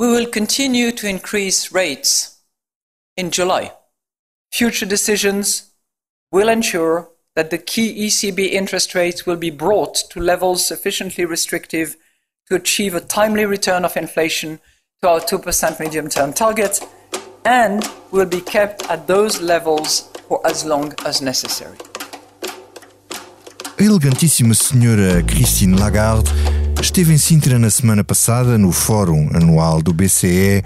We will continue to increase rates in July. Future decisions will ensure that the key ECB interest rates will be brought to levels sufficiently restrictive to achieve a timely return of inflation to our 2% medium term target and will be kept at those levels for as long as necessary. Elegantíssima senhora Christine Lagarde esteve em Sintra na semana passada no Fórum Anual do BCE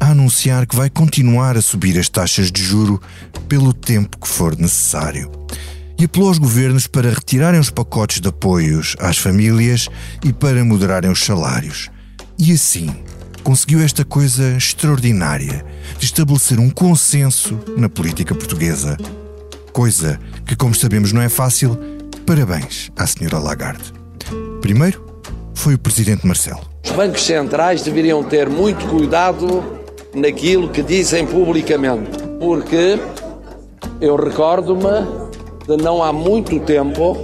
a anunciar que vai continuar a subir as taxas de juro pelo tempo que for necessário. E apelou aos governos para retirarem os pacotes de apoios às famílias e para moderarem os salários. E assim, conseguiu esta coisa extraordinária de estabelecer um consenso na política portuguesa. Coisa que, como sabemos, não é fácil. Parabéns à senhora Lagarde. Primeiro, foi o presidente Marcelo. Os bancos centrais deveriam ter muito cuidado naquilo que dizem publicamente, porque eu recordo-me de não há muito tempo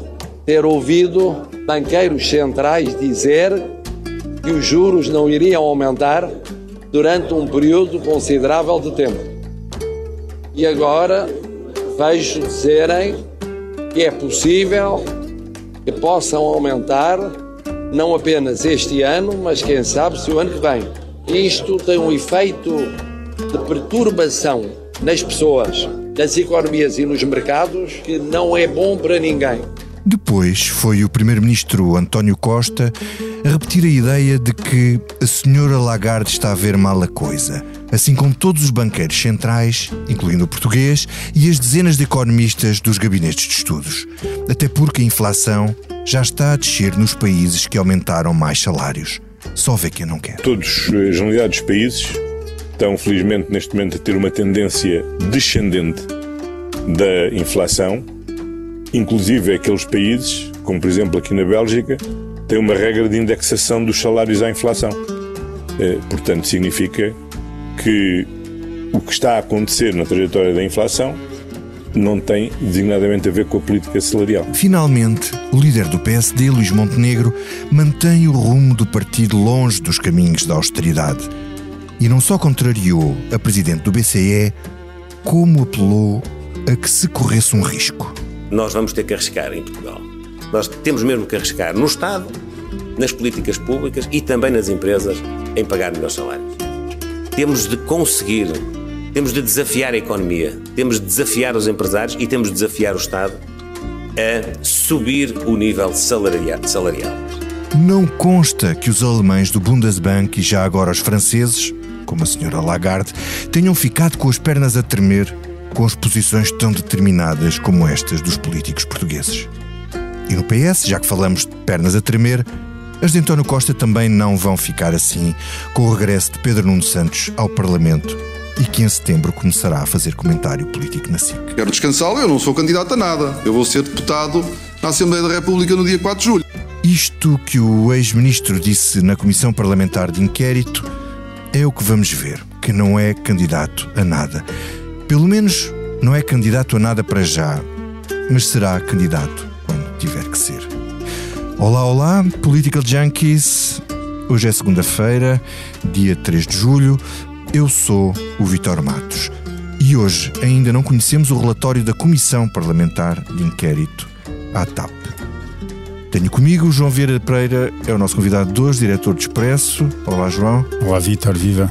ter ouvido banqueiros centrais dizer que os juros não iriam aumentar durante um período considerável de tempo. E agora vejo dizerem que é possível que possam aumentar não apenas este ano, mas quem sabe se o ano que vem. Isto tem um efeito de perturbação nas pessoas, nas economias e nos mercados que não é bom para ninguém. Depois foi o primeiro-ministro António Costa a repetir a ideia de que a senhora Lagarde está a ver mal a coisa, assim como todos os banqueiros centrais, incluindo o português, e as dezenas de economistas dos gabinetes de estudos. Até porque a inflação já está a descer nos países que aumentaram mais salários. Só vê quem não quer. Todos, a generalidade dos países, estão felizmente neste momento a ter uma tendência descendente da inflação, inclusive aqueles países, como por exemplo aqui na Bélgica, têm uma regra de indexação dos salários à inflação. Eh, portanto, significa que o que está a acontecer na trajetória da inflação não tem designadamente a ver com a política salarial. Finalmente, o líder do PSD, Luís Montenegro, mantém o rumo do partido longe dos caminhos da austeridade. E não só contrariou a presidente do BCE, como apelou a que se corresse um risco. Nós vamos ter que arriscar em Portugal. Nós temos mesmo que arriscar no Estado, nas políticas públicas e também nas empresas em pagar melhores salários. Temos de conseguir temos de desafiar a economia, temos de desafiar os empresários e temos de desafiar o Estado a subir o nível salarial. Não consta que os alemães do Bundesbank e já agora os franceses, como a senhora Lagarde, tenham ficado com as pernas a tremer com as posições tão determinadas como estas dos políticos portugueses. E no PS, já que falamos de pernas a tremer, as de António Costa também não vão ficar assim com o regresso de Pedro Nuno Santos ao Parlamento e que em setembro começará a fazer comentário político na SIC. Quero descansá-lo, eu não sou candidato a nada. Eu vou ser deputado na Assembleia da República no dia 4 de julho. Isto que o ex-ministro disse na Comissão Parlamentar de Inquérito é o que vamos ver, que não é candidato a nada. Pelo menos não é candidato a nada para já, mas será candidato quando tiver que ser. Olá, olá, Political Junkies. Hoje é segunda-feira, dia 3 de julho. Eu sou o Vitor Matos e hoje ainda não conhecemos o relatório da Comissão Parlamentar de Inquérito à TAP. Tenho comigo o João Vieira Pereira, é o nosso convidado de hoje, diretor de Expresso. Olá, João. Olá, Vitor, viva.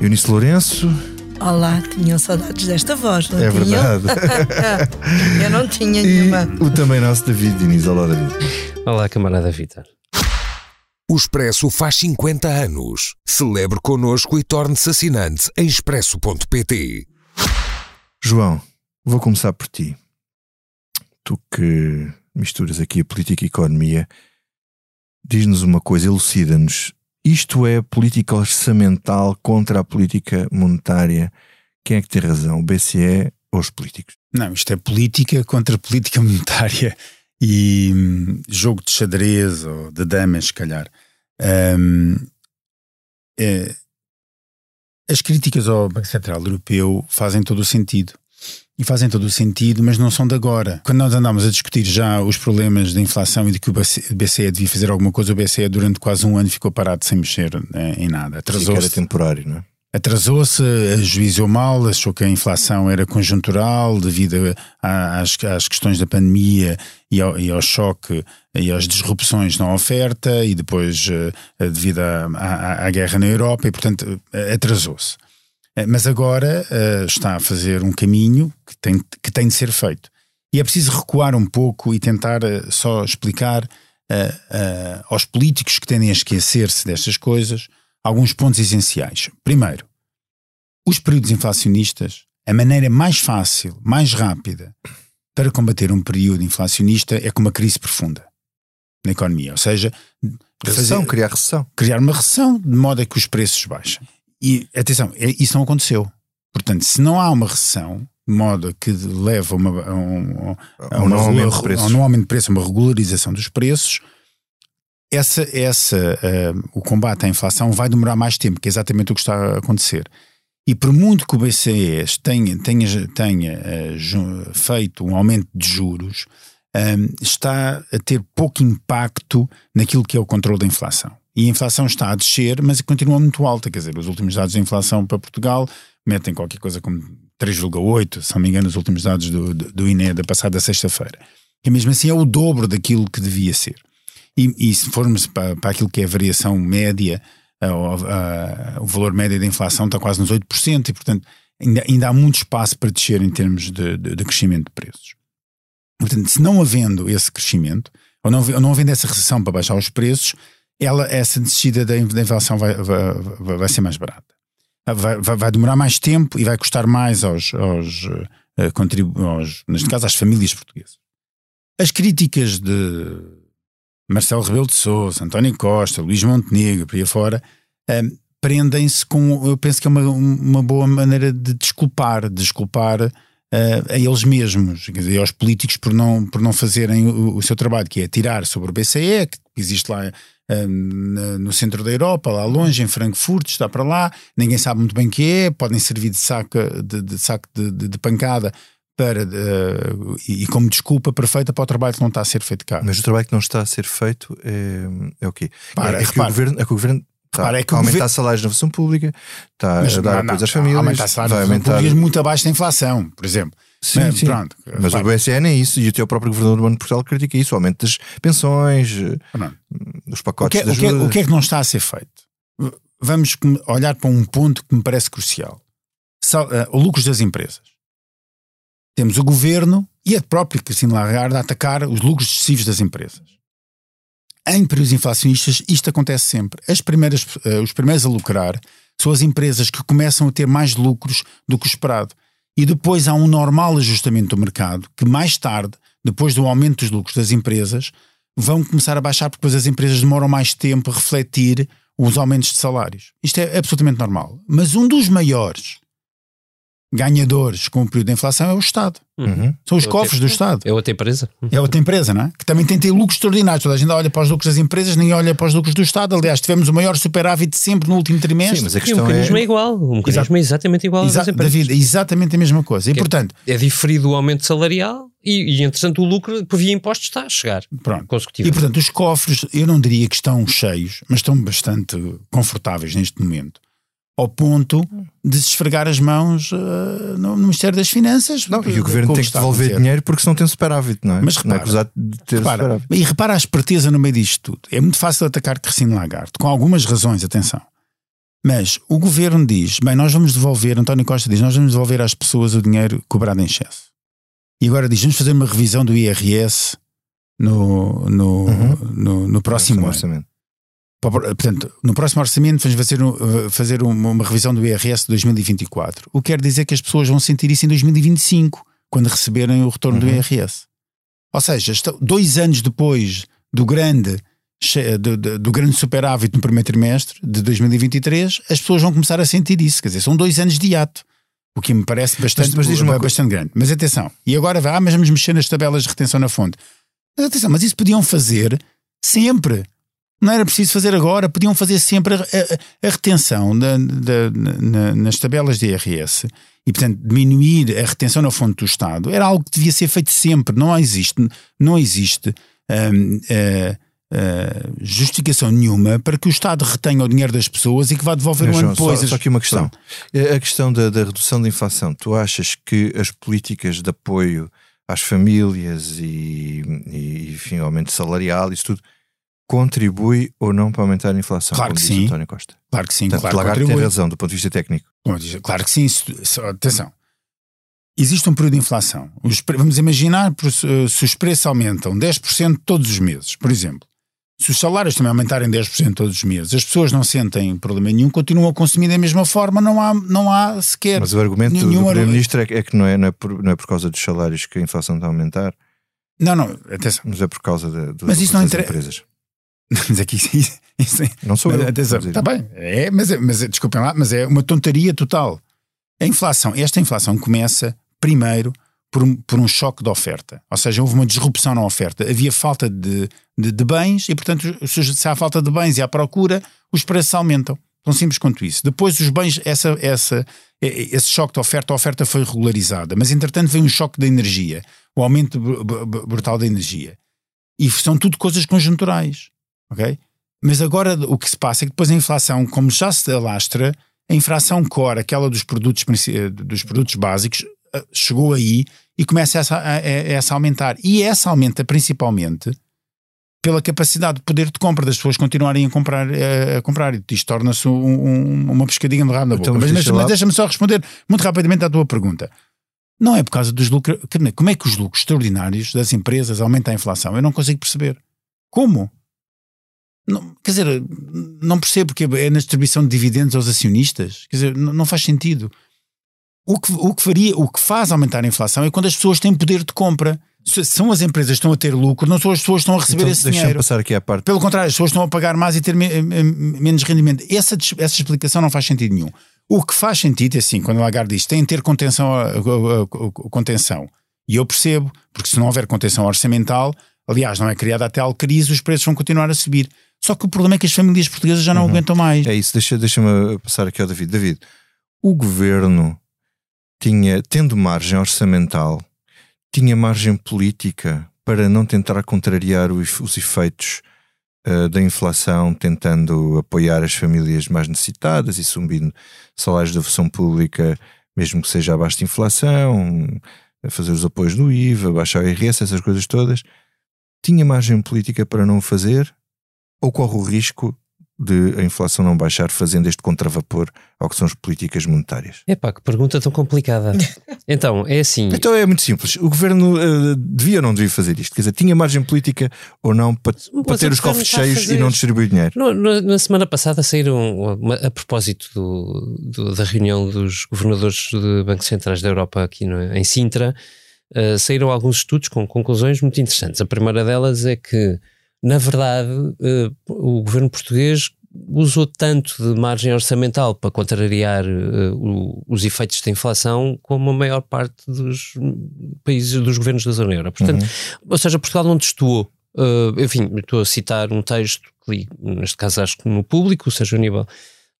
Eunice Lourenço. Olá, tinham saudades desta voz, não É tinham? verdade. Eu não tinha E nenhuma. o também nosso David Diniz. Olá, David. Olá, camarada Vitor. O Expresso faz 50 anos. Celebre connosco e torne-se assinante em expresso.pt. João, vou começar por ti. Tu que misturas aqui a política e a economia, diz-nos uma coisa, elucida-nos. Isto é política orçamental contra a política monetária. Quem é que tem razão, o BCE ou os políticos? Não, isto é política contra política monetária e hum, jogo de xadrez ou de damas, se calhar. Hum, é, as críticas ao Banco Central Europeu fazem todo o sentido. E fazem todo o sentido, mas não são de agora. Quando nós andamos a discutir já os problemas da inflação e de que o BCE devia fazer alguma coisa, o BCE durante quase um ano ficou parado sem mexer né, em nada. Atrasou-se. Era temporário, não é? Atrasou-se, ajuizou mal, achou que a inflação era conjuntural devido às, às questões da pandemia e ao, e ao, choque e às disrupções na oferta e depois uh, devido à, à, à, guerra na Europa e, portanto, uh, atrasou-se. Uh, mas agora está a fazer um caminho que tem, que tem de ser feito. E é preciso recuar um pouco e tentar só explicar aos políticos que tendem a esquecer-se destas coisas alguns pontos essenciais. Primeiro, os períodos inflacionistas, a maneira mais fácil, mais rápida para combater um período inflacionista é com uma crise profunda na economia, ou seja, recessão, fazer, criar recessão. Criar uma recessão de modo a que os preços baixem. E atenção, é, isso não aconteceu. Portanto, se não há uma recessão, de modo que leva uma, a um, a um, uma, aumento de preços. a um aumento de preço, uma regularização dos preços, essa, essa, uh, o combate à inflação vai demorar mais tempo, que é exatamente o que está a acontecer. E por muito que o BCE tenha, tenha, tenha uh, feito um aumento de juros, um, ehm, está a ter pouco impacto naquilo que é o controle da inflação. E a inflação está a descer, mas continua muito alta. Quer dizer, os últimos dados de inflação para Portugal metem qualquer coisa como 3,8, se não me engano, os últimos dados do, do, do INE da passada sexta-feira. E mesmo assim é o dobro daquilo que devia ser. E, e se formos para, para aquilo que é a variação média, a, a, o valor médio da inflação está quase nos 8%, e portanto ainda, ainda há muito espaço para descer em termos de, de, de crescimento de preços. Portanto, se não havendo esse crescimento, ou não, ou não havendo essa recessão para baixar os preços, ela, essa descida da, inflação vai, vai, vai, ser mais barata. Vai, vai, vai, demorar mais tempo e vai custar mais aos, aos, contribu aos, neste caso, às famílias portuguesas. As críticas de Marcelo Rebelo de Sousa, António Costa, Luís Montenegro, por aí fora, um, prendem-se com, eu penso que é uma, uma boa maneira de desculpar, de desculpar uh, a eles mesmos, quer dizer, aos políticos por não, por não fazerem o, o seu trabalho, que é tirar sobre o BCE, que existe lá no centro da Europa, lá longe, em Frankfurt, está para lá, ninguém sabe muito bem o que é, podem servir de saco de, de saco de, de, de pancada para, uh, e como desculpa perfeita para o trabalho que não está a ser feito cá. Mas o trabalho que não está a ser feito é, é o quê? Para, é, é, que o governo, é que o governo Está Repara, é que a aumentar governo... salários na função pública, está mas, a dar apoio às famílias. Aumentar salários vai aumentar... muito abaixo da inflação, por exemplo. Sim, mas, sim. Pronto, mas o BCN é isso, e até o próprio Governador do Banco de Portugal critica isso, o aumento das pensões, dos pacotes o que, é, de ajuda. O que, é, o que é que não está a ser feito? Vamos olhar para um ponto que me parece crucial. Uh, lucros das empresas temos o governo e a própria Cristina Lagarde a atacar os lucros excessivos das empresas. Em períodos inflacionistas, isto acontece sempre. As primeiras, uh, os primeiros a lucrar são as empresas que começam a ter mais lucros do que o esperado. E depois há um normal ajustamento do mercado que, mais tarde, depois do aumento dos lucros das empresas, vão começar a baixar porque depois as empresas demoram mais tempo a refletir os aumentos de salários. Isto é absolutamente normal. Mas um dos maiores ganhadores com o período de inflação é o Estado. Uhum. São os é cofres do Estado. É outra empresa. É outra empresa, não é? Que também tem ter lucros extraordinários. Toda a gente olha para os lucros das empresas, nem olha para os lucros do Estado. Aliás, tivemos o maior superávit sempre no último trimestre. Sim, mas a questão e o mecanismo é... é igual. O mecanismo Exato. é exatamente igual Exa David, é exatamente a mesma coisa. E, que é- portanto... É, é diferido o aumento salarial e, e, entretanto, o lucro por via impostos está a chegar. Pronto. E, portanto, os cofres, eu não diria que estão cheios, mas estão bastante confortáveis neste momento ao ponto de se esfregar as mãos uh, no, Ministério das Finanças. Não, e o governo tem que devolver dinheiro porque senão tem superávit, não é? Mas repara, não é de ter repara, superávit. E repara a esperteza no meio disto tudo. É muito fácil atacar Cristina Lagarde, com algumas razões, atenção. Mas o governo diz: bem, nós vamos devolver, António Costa diz, nós vamos devolver às pessoas o dinheiro cobrado em excesso. E agora diz: vamos fazer uma revisão do IRS no, no, uhum. no, no próximo ano. Portanto, no próximo orçamento vamos fazer, fazer uma revisão do IRS de 2024. O que quer dizer que as pessoas vão sentir isso em 2025, quando receberem o retorno uhum. do IRS. Ou seja, dois anos depois do grande, do, do, grande superávit no primeiro trimestre de 2023, as pessoas vão começar a sentir isso. Quer dizer, são dois anos de ato. O que me parece bastante, mas, mas bastante grande. Mas atenção, e agora vai, ah, mas vamos mexer nas tabelas de retenção na fonte. Mas atenção, mas isso podiam fazer sempre. Não era preciso fazer agora, podiam fazer sempre a, a, a retenção da, da, na, nas tabelas de IRS e, portanto, diminuir a retenção na fonte do Estado era algo que devia ser feito sempre. Não existe, não existe hum, uh, uh, justificação nenhuma para que o Estado retenha o dinheiro das pessoas e que vá devolver Mas, um ano depois. Só, só aqui uma questão. A questão da, da redução da inflação. Tu achas que as políticas de apoio às famílias e, e enfim, aumento salarial, isso tudo contribui ou não para aumentar a inflação? Claro que sim. António Costa. Claro que sim. Portanto, claro Lagarde tem razão do ponto de vista técnico. Claro que sim. Atenção. Existe um período de inflação. vamos imaginar se os preços aumentam 10% todos os meses, por exemplo. Se os salários também aumentarem 10% todos os meses, as pessoas não sentem problema nenhum, continuam a consumir da mesma forma, não há, não há sequer. Mas o argumento do Primeiro-Ministro é, é, que não é, não, é por, não é por causa dos salários que a inflação está a aumentar. Não, não, atenção. Mas é por causa de, de, mas isso não inter... empresas. Mas aqui isso, isso, não sou mas, eu. Atenção, está bem, é, mas, é, mas desculpem lá, mas é uma tonteria total. A inflação, esta inflação começa primeiro por um, por um choque de oferta. Ou seja, houve uma disrupção na oferta. Havia falta de, de, de bens e, portanto, se há falta de bens e há procura, os preços aumentam. Tão simples quanto isso. Depois os bens, essa, essa, esse choque de oferta, a oferta foi regularizada, mas entretanto veio um choque da energia, o aumento brutal da energia. E são tudo coisas conjunturais ok? Mas agora o que se passa é que depois a inflação, como já se alastra, a inflação core, aquela dos produtos, dos produtos básicos, eh, chegou aí e começa essa, a, essa aumentar. E essa aumenta principalmente pela capacidade de poder de compra das pessoas continuarem a comprar. Eh, a comprar. E isto torna-se um, um, uma pescadinha no rabo na boca. Então, mas, mas, mas deixa-me só responder muito rapidamente à tua pergunta. Não é por causa dos lucros. Como é que os lucros extraordinários das empresas aumentam a inflação? Eu não consigo perceber. Como? Não, quer dizer, não percebo porque é na distribuição de dividendos aos acionistas. Quer dizer, não, não faz sentido. O que, o, que faria, o que faz aumentar a inflação é quando as pessoas têm poder de compra. São as empresas que estão a ter lucro, não são as pessoas que estão a receber então, esse dinheiro. passar aqui à parte. Pelo contrário, as pessoas estão a pagar mais e ter me, menos rendimento. Essa, essa explicação não faz sentido nenhum. O que faz sentido é assim, quando o Lagarde diz tem de ter contenção, contenção. E eu percebo, porque se não houver contenção orçamental, aliás, não é criada até tal crise, os preços vão continuar a subir. Só que o problema é que as famílias portuguesas já não uhum. aguentam mais. É isso, deixa-me deixa passar aqui ao David. David, o governo tinha, tendo margem orçamental, tinha margem política para não tentar contrariar os efeitos uh, da inflação, tentando apoiar as famílias mais necessitadas e subindo salários da função pública, mesmo que seja abaixo de inflação, fazer os apoios do IVA, baixar o IRS, essas coisas todas. Tinha margem política para não o fazer ou corre o risco de a inflação não baixar fazendo este contravapor ao que são as políticas monetárias? É pá, que pergunta tão complicada. então, é assim. Então é muito simples. O governo uh, devia ou não devia fazer isto? Quer dizer, tinha margem política ou não para, para ter os cofres cheios e não distribuir dinheiro? No, no, na semana passada saíram, uma, a propósito do, do, da reunião dos governadores de bancos centrais da Europa aqui no, em Sintra, uh, saíram alguns estudos com conclusões muito interessantes. A primeira delas é que na verdade, uh, o governo português usou tanto de margem orçamental para contrariar uh, o, os efeitos da inflação como a maior parte dos países, dos governos da zona euro. Portanto, uhum. ou seja, Portugal não testou. Uh, enfim, estou a citar um texto que li, neste caso acho que no público, ou seja, o nível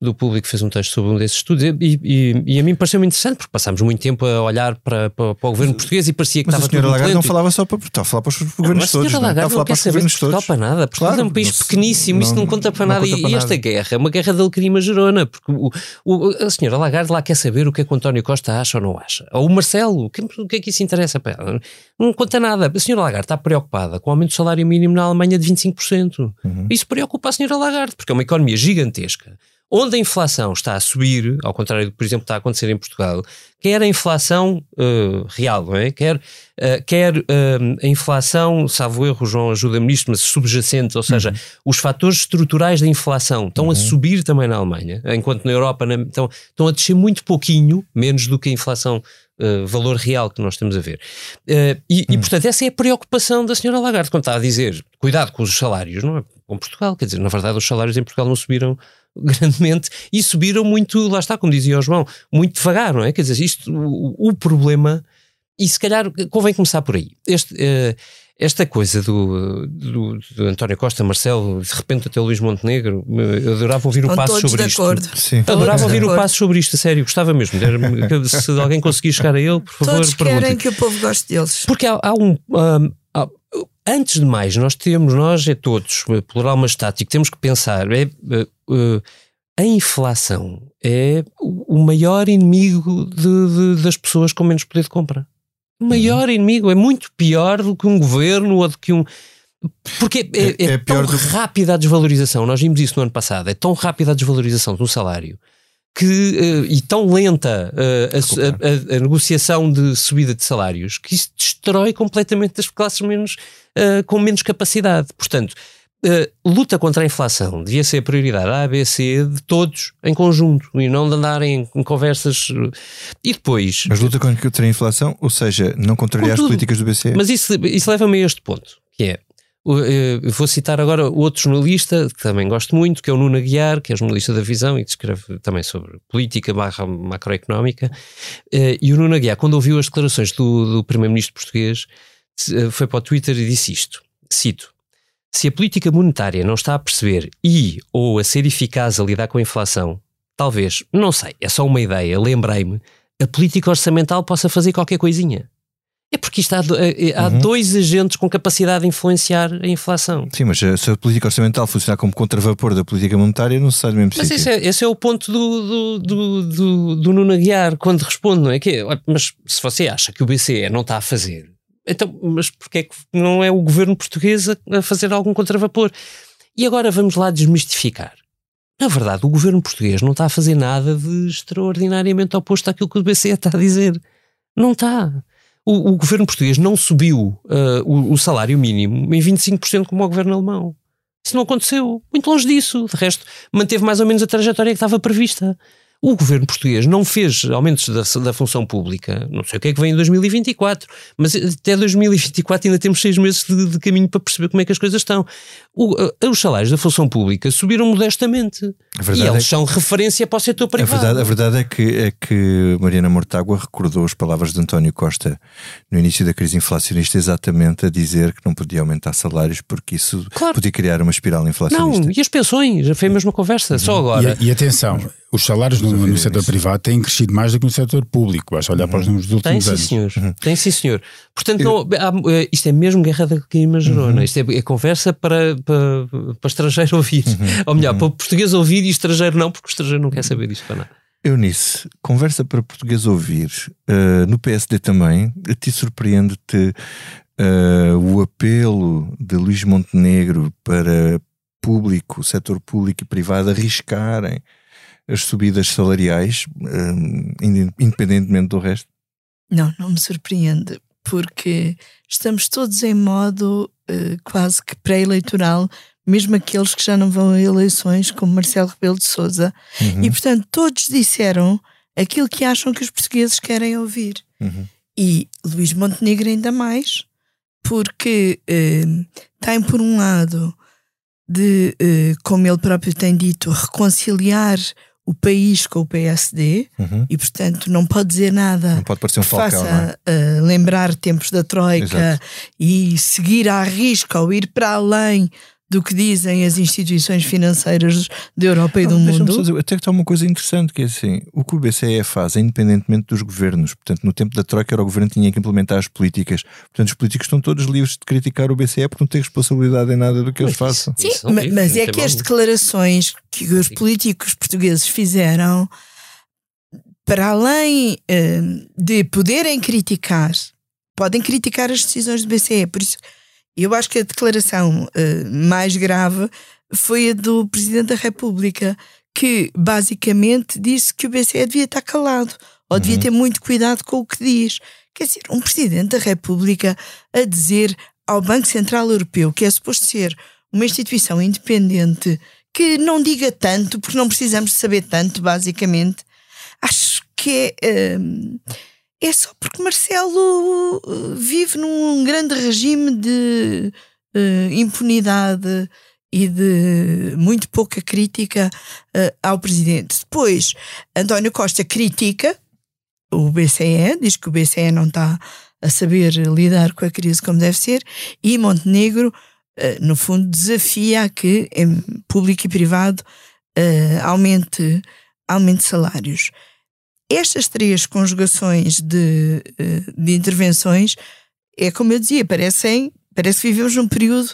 do público fez um texto sobre um desses estudos e, e, e a mim pareceu-me interessante porque passámos muito tempo a olhar para, para, para o governo português e parecia que mas estava a senhora Lagarde não falava só para Portugal, falava para os governos todos. A senhora Lagarde não, não quer saber de Portugal todos. para nada. Portugal claro, é um país não, pequeníssimo, não, isto não conta para nada. Conta para e, esta guerra é uma guerra de alecrim Gerona, porque o, o, a senhora Lagarde lá quer saber o que é que o António Costa acha ou não acha. Ou o Marcelo, o que, o que é que isso interessa para ela? Não conta nada. A senhora Lagarde está preocupada com o aumento do salário mínimo na Alemanha de 25%. Uhum. Isso preocupa a senhora Lagarde, porque é uma economia gigantesca onde a inflação está a subir, ao contrário do que, por exemplo, está a acontecer em Portugal, quer a inflação uh, real, não é? Quer, uh, quer uh, a inflação, salvo erro, João ajuda-me nisto, mas subjacente, ou seja, uhum. os fatores estruturais da inflação estão uhum. a subir também na Alemanha, enquanto na Europa na, estão, estão a descer muito pouquinho, menos do que a inflação Uh, valor real que nós estamos a ver. Uh, e, e, hum. portanto, essa é a preocupação da senhora Lagarde, quando está a dizer cuidado com os salários, não é? Com Portugal, quer dizer, na verdade, os salários em Portugal não subiram grandemente e subiram muito, lá está, como dizia o João, muito devagar, não é? Quer dizer, isto, o, o problema, e se calhar convém começar por aí. Este, uh, esta coisa do, do, do, António Costa, Marcelo, de repente até o Luís Montenegro, eu adorava ouvir o passo sobre isto. Sim. Adorava ouvir o passo sobre isto, a sério, gostava mesmo. Se alguém conseguir chegar a ele, por favor, Todos querem que o povo goste deles. Porque há, há um. um antes de mais, nós temos, nós é todos, plural estático, temos que pensar, é, uh, a inflação é o maior inimigo de, de, das pessoas com menos poder de compra maior uhum. inimigo, é muito pior do que um governo ou do que um. Porque é, é, é, é tão do... rápida a desvalorização, nós vimos isso no ano passado, é tão rápida a desvalorização do salário que, uh, e tão lenta uh, a, a, a, negociação de subida de salários que isso destrói completamente as classes menos, uh, com menos capacidade. Portanto, Uh, luta contra a inflação devia ser a prioridade A, B, C de todos em conjunto e não de andarem em, conversas. E depois. Mas luta contra a inflação, ou seja, não contrariar as políticas do BCE. Mas isso, isso leva-me a este ponto, que é. Uh, vou citar agora outro jornalista que também gosto muito, que é o Nuno Aguiar, que é jornalista da Visão e que escreve também sobre política barra macroeconómica. Uh, e o Nuno Aguiar, quando ouviu as declarações do, do primeiro-ministro português, foi para o Twitter e disse isto: cito se a política monetária não está a perceber e ou a ser eficaz a lidar com a inflação, talvez, não sei, é só uma ideia, lembrei-me, a política orçamental possa fazer qualquer coisinha. É porque isto há, eh, há uhum. dois agentes com capacidade de influenciar a inflação. Sim, mas se a política orçamental funcionar como contravapor da política monetária, não necessariamente Mas esse é, esse é, o ponto do, do, do, do, Nuno Aguiar quando responde, não é? Que, mas se você acha que o BCE não está a fazer então, mas porquê é que não é o governo português a, a fazer algum contravapor? E agora vamos lá desmistificar. Na verdade, o governo português não está a fazer nada de extraordinariamente oposto àquilo que o BCE está a dizer. Não está. O, o governo português não subiu uh, o, o, salário mínimo em 25% como o governo alemão. Isso não aconteceu. Muito longe disso. De resto, manteve mais ou menos a trajetória que estava prevista. O governo português não fez aumentos da, da, função pública, não sei o que é que vem em 2024, mas até 2024 ainda temos seis meses de, de caminho para perceber como é que as coisas estão. O, os salários da função pública subiram modestamente e eles é são referência para o setor privado. A verdade, a verdade é, que, é que Mariana Mortágua recordou as palavras de António Costa no início da crise inflacionista, exatamente a dizer que não podia aumentar salários porque isso claro. podia criar uma espiral inflacionista. Não, e as pensões, já foi a mesma conversa, só uhum. agora. E, e atenção, os salários no, no setor privado têm crescido mais do que no setor público. Basta olhar uhum. para os números dos últimos Tem, anos. Sim, senhor. Uhum. Tem sim, senhor. Portanto, não, há, eh, isto é mesmo guerra da clima gerona. Uhum. Isto é, é, conversa para, para, para estrangeiro ouvir. Uhum. Ou melhor, uhum. para português ouvir e estrangeiro não, porque o estrangeiro não quer saber disto para nada. Eunice, conversa para português ouvir. Uh, no PSD também, a ti surpreende-te uh, o apelo de Luís Montenegro para público, setor público e privado arriscarem as subidas salariais, um, independentemente do resto? Não, não me surpreende, porque estamos todos em modo uh, quase que pré-eleitoral, mesmo aqueles que já não vão a eleições, como Marcelo Rebelo de Souza, uhum. e portanto todos disseram aquilo que acham que os portugueses querem ouvir. Uhum. E Luís Montenegro ainda mais, porque uh, tem por um lado de, uh, como ele próprio tem dito, reconciliar o país com o PSD uhum. e, portanto, não pode dizer nada não pode parecer um falcão, faça é? uh, lembrar tempos da Troika Exato. e seguir à risca ou ir para além do que dizem as instituições financeiras da Europa e do mundo. Dizer, até que está uma coisa interessante, que é assim, o que o BCE faz é independentemente dos governos. Portanto, no tempo da Troika era o governo que tinha que implementar as políticas. Portanto, os políticos estão todos livres de criticar o BCE porque não têm responsabilidade em nada do que eles façam. Sim, mas, mas é que as declarações que os políticos portugueses fizeram, para além uh, de poderem criticar, podem criticar as decisões do BCE, por isso eu acho que a declaração uh, mais grave foi a do Presidente da República, que basicamente disse que o BCE devia estar calado ou uhum. devia ter muito cuidado com o que diz. Quer dizer, um Presidente da República a dizer ao Banco Central Europeu, que é suposto ser uma instituição independente, que não diga tanto, porque não precisamos saber tanto, basicamente, acho que é. Uh, é só porque Marcelo uh, vive num grande regime de uh, impunidade e de muito pouca crítica uh, ao presidente. Depois, António Costa critica o BCE, diz que o BCE não está a saber lidar com a crise como deve ser, e Montenegro, no fundo, desafia que, em público e privado, aumente, aumente salários. Estas três conjugações de, de intervenções é como eu dizia, parecem, parece que vivemos num período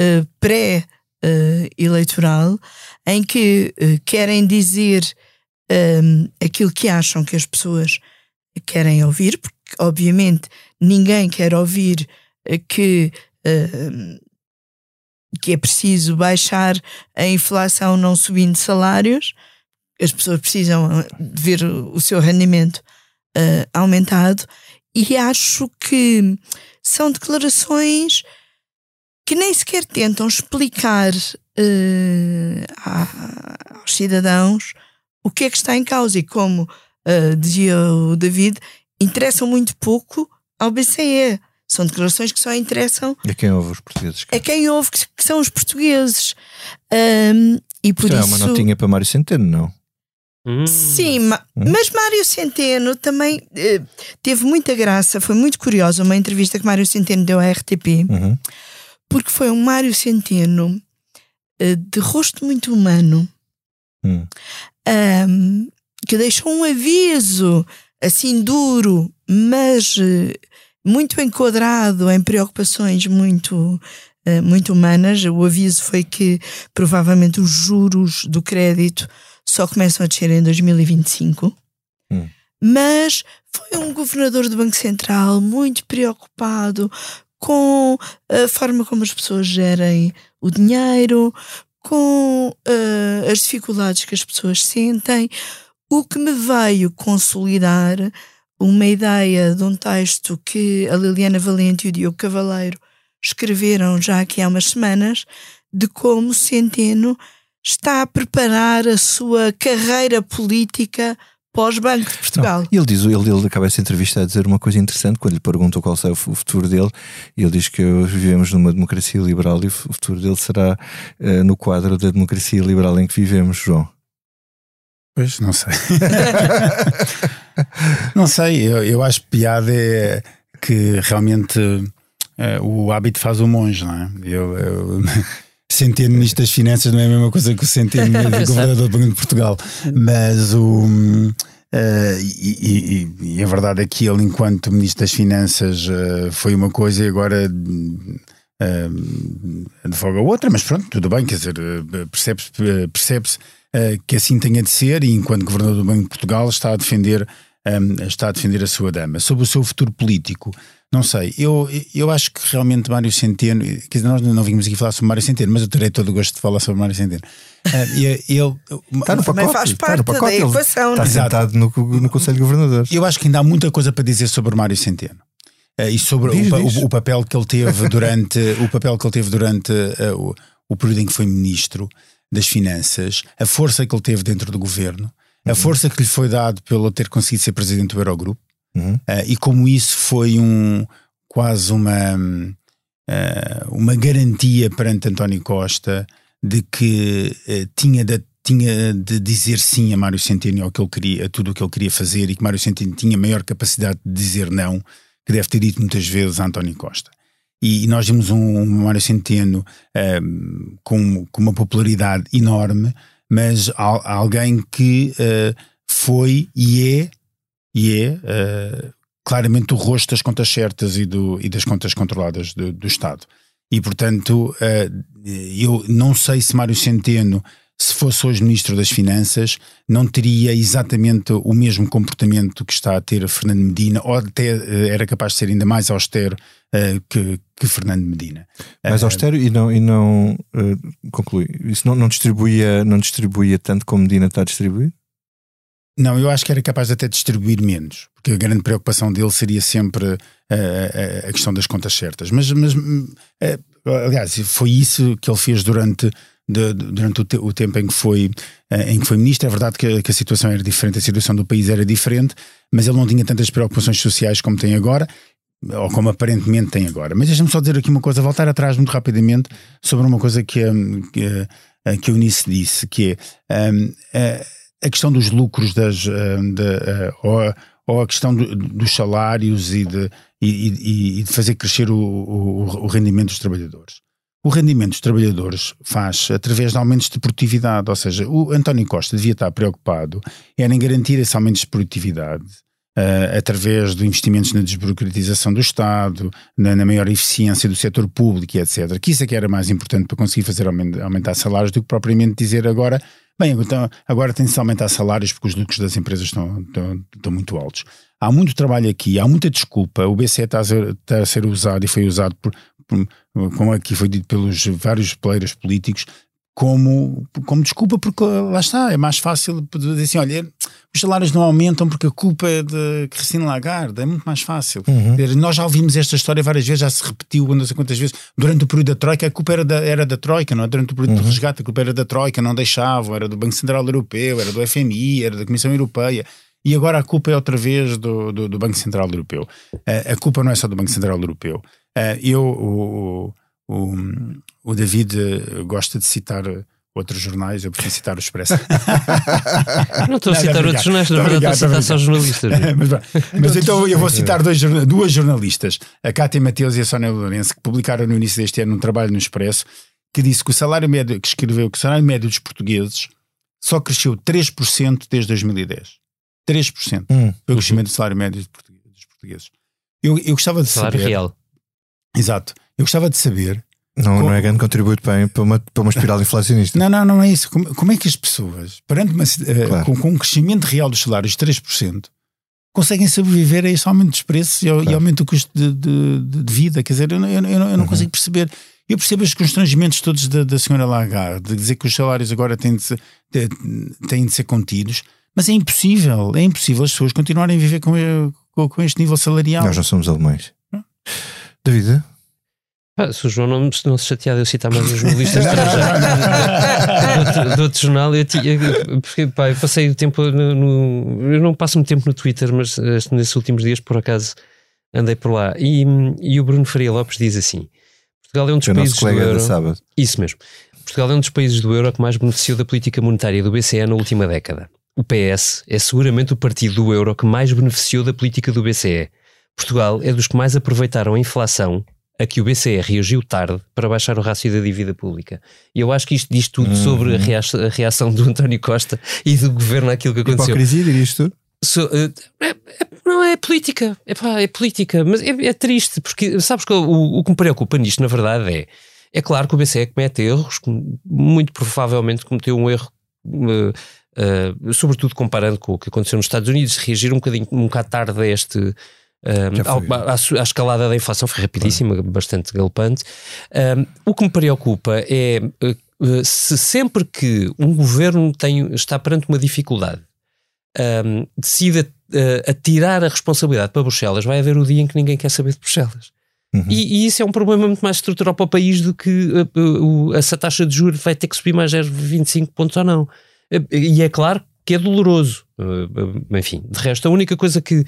uh, pré-eleitoral uh, em que uh, querem dizer aquilo que acham que as pessoas querem ouvir, porque obviamente ninguém quer ouvir que, que é preciso baixar a inflação não subindo salários, as pessoas precisam ver o seu rendimento aumentado e acho que são declarações que nem sequer tentam explicar uh, a, aos cidadãos o que é que está em causa e como uh, dizia o David, interessam muito pouco ao BCE. São declarações que só interessam a quem ouve os portugueses. A quem ouve que, que são os portugueses. Um, e por então isso... É uma notinha para Mário Centeno, não? Hum. Sim, ma hum. mas Mário Centeno também eh, teve muita graça, foi muito curiosa uma entrevista que Mário Centeno deu à RTP, uhum. porque foi um Mário Centeno eh, de rosto muito humano hum. um, que deixou um aviso assim duro, mas eh, muito enquadrado em preocupações muito muito humanas. O aviso foi que provavelmente os juros do crédito só começam a descer em 2025. Hum. Mas foi um governador do Banco Central muito preocupado com a forma como as pessoas gerem o dinheiro, com uh, as dificuldades que as pessoas sentem, o que me veio consolidar uma ideia de um texto que a Liliana Valente e o Diogo Cavaleiro escreveram já aqui há umas semanas, de como Centeno está a preparar a sua carreira política pós-Banco de Portugal. Não, ele diz, ele, ele acaba essa entrevista a dizer uma coisa interessante quando lhe perguntam qual será o futuro dele. Ele diz que vivemos numa democracia liberal e o futuro dele será uh, no quadro da democracia liberal em que vivemos, João. Pois, não sei. não sei, eu, eu acho piada é que realmente uh, o hábito faz o monge, não é? Eu, eu Centeno Ministro das Finanças não é a mesma coisa que o Centeno Governador do Banco de Portugal, mas o. Uh, e, e, e, a verdade é que ele, enquanto Ministro das Finanças, uh, foi uma coisa e agora uh, advoga outra, mas pronto, tudo bem, quer dizer, percebe-se percebe que assim tenha de ser e enquanto Governador do Banco de Portugal está a defender, um, está a defender a sua dama. Sobre o seu futuro político, não sei, eu, eu acho que realmente Mário Centeno, quer dizer, nós não vimos aqui falar sobre Mário Centeno, mas eu terei todo o gosto de falar sobre Mário Centeno. Uh, ele, está no pacote, faz parte está no pacote, da equação. Está sentado no, no Conselho de Governadores. Eu acho que ainda há muita coisa para dizer sobre Mário Centeno. Uh, e sobre diz, o, diz. O, o, papel que ele teve durante o papel que ele teve durante uh, o, o período em que foi ministro das Finanças, a força que ele teve dentro do governo, a uhum. força que lhe foi dado pelo ter conseguido ser presidente do Eurogrupo, Uh, e como isso foi um quase uma, uh, uma garantia perante António Costa de que uh, tinha, de, tinha de dizer sim a Mário Centeno ao que ele queria, a tudo o que ele queria fazer e que Mário Centeno tinha maior capacidade de dizer não, que deve ter dito muitas vezes a António Costa. E, e nós vimos um, um Mário Centeno com, com uma popularidade enorme, mas alguém que foi e é e é uh, claramente o rosto das contas certas e, do, e das contas controladas do, do Estado. E, portanto, uh, eu não sei se Mário Centeno, se fosse hoje Ministro das Finanças, não teria exatamente o mesmo comportamento que está a ter Fernando Medina, ou até uh, era capaz de ser ainda mais austero que, que Fernando Medina. Mais austero e não, e não conclui. Isso não, não, distribuía, não distribuía tanto como Medina está a distribuir? Não, eu acho que era capaz de até distribuir menos, porque a grande preocupação dele seria sempre a, a, questão das contas certas. Mas, mas é, aliás, foi isso que ele fez durante, de, durante o, te, o, tempo em que, foi, em que foi ministro. É verdade que, que, a situação era diferente, a situação do país era diferente, mas ele não tinha tantas preocupações sociais como tem agora. Ou como aparentemente tem agora. Mas deixa-me só dizer aqui uma coisa, voltar atrás muito rapidamente sobre uma coisa que, que, que a Eunice disse, que é um, a questão dos lucros das, eh, de, eh, ou, ou a questão do, dos salários e de, e, e, de fazer crescer o, o, o, rendimento dos trabalhadores. O rendimento dos trabalhadores faz através de aumentos de produtividade, ou seja, o António Costa devia estar preocupado era em garantir esses aumentos de produtividade uh, através de investimentos na desburocratização do Estado, na, na, maior eficiência do setor público, etc. Que isso é que era mais importante para conseguir fazer aumentar, aumentar salários do que propriamente dizer agora Bem, então agora tem-se de aumentar salários porque os lucros das empresas estão, estão, estão, muito altos. Há muito trabalho aqui, há muita desculpa. O BCE está a ser, está a ser usado e foi usado por, por, como aqui foi dito pelos vários players políticos, como, como desculpa, porque lá está, é mais fácil dizer assim: olha, os salários não aumentam porque a culpa é de Cristina Lagarde, é muito mais fácil. Uhum. Nós já ouvimos esta história várias vezes, já se repetiu não sei quantas vezes. Durante o período da Troika, a culpa era da, era da Troika, não é? Durante o período uhum. do resgate, a culpa era da Troika, não deixavam, era do Banco Central Europeu, era do FMI, era da Comissão Europeia. E agora a culpa é outra vez do, do, do Banco Central Europeu. Uh, a culpa não é só do Banco Central Europeu. Uh, eu, o, o, o David eh, gosta de citar outros jornais, eu preciso citar o Expresso. não estou a citar outros jornais, na verdade estou a citar só jornalistas. mas, mas então eu vou citar dois, duas jornalistas, a Cátia Mateus e a Sónia Lourenço, que publicaram no início deste ano um trabalho no Expresso, que disse que o salário médio, que escreveu que o salário médio dos portugueses só cresceu 3% desde 2010. 3% hum. foi o crescimento do salário médio dos portugueses. Eu, eu gostava de salário saber... real. Exato. Eu gostava de saber não, não é grande contributo bem para uma, para uma espiral inflacionista. Não, não, não é isso. Como, como é que as pessoas, perante uma, uh, claro. com, com, um crescimento real dos salários de 3%, conseguem sobreviver a esse aumento dos preços e, claro. e aumento do custo de, de, de, vida? Quer dizer, eu, eu, eu, não uhum. consigo perceber. Eu percebo os constrangimentos todos da, da senhora Lagarde, de dizer que os salários agora têm de, ser, têm de ser contidos, mas é impossível, é impossível as pessoas continuarem a viver com, com, com este nível salarial. Nós já somos alemães. David, ah, se o João não, não se chatear de eu citar mais uns jornalistas do, do, outro jornal, eu, tinha, porque, pá, eu passei o tempo no, no, Eu não passo muito tempo no Twitter, mas nesses últimos dias, por acaso, andei por lá. E, e o Bruno Faria Lopes diz assim: Portugal é um dos países do euro. Sábado. Isso mesmo. Portugal é um dos países do euro que mais beneficiou da política monetária do BCE na última década. O PS é seguramente o partido do euro que mais beneficiou da política do BCE. Portugal é dos que mais aproveitaram a inflação a que o BCE reagiu tarde para baixar o rácio da dívida pública. E eu acho que isto diz tudo uhum. sobre a reação, a reação, do António Costa e do governo àquilo que aconteceu. Hipocrisia, dirias tu? So, uh, é, é, não é política, é, pá, é política, mas é, é, triste, porque sabes que o, o, que me preocupa nisto, na verdade, é é claro que o BCE comete erros, muito provavelmente cometeu um erro, uh, uh, sobretudo comparando com o que aconteceu nos Estados Unidos, reagir um bocadinho um bocado tarde a este um, a, a, escalada da inflação foi rapidíssima, bastante galopante. Um, o que me preocupa é uh, se sempre que um governo tem, está perante uma dificuldade, um, decide uh, atirar a responsabilidade para Bruxelas, vai haver o dia em que ninguém quer saber de Bruxelas. Uhum. E, e, isso é um problema muito mais estrutural para o país do que uh, essa taxa de juros vai ter que subir mais 0,25 pontos ou não. e é claro que é doloroso. enfim, de resto, a única coisa que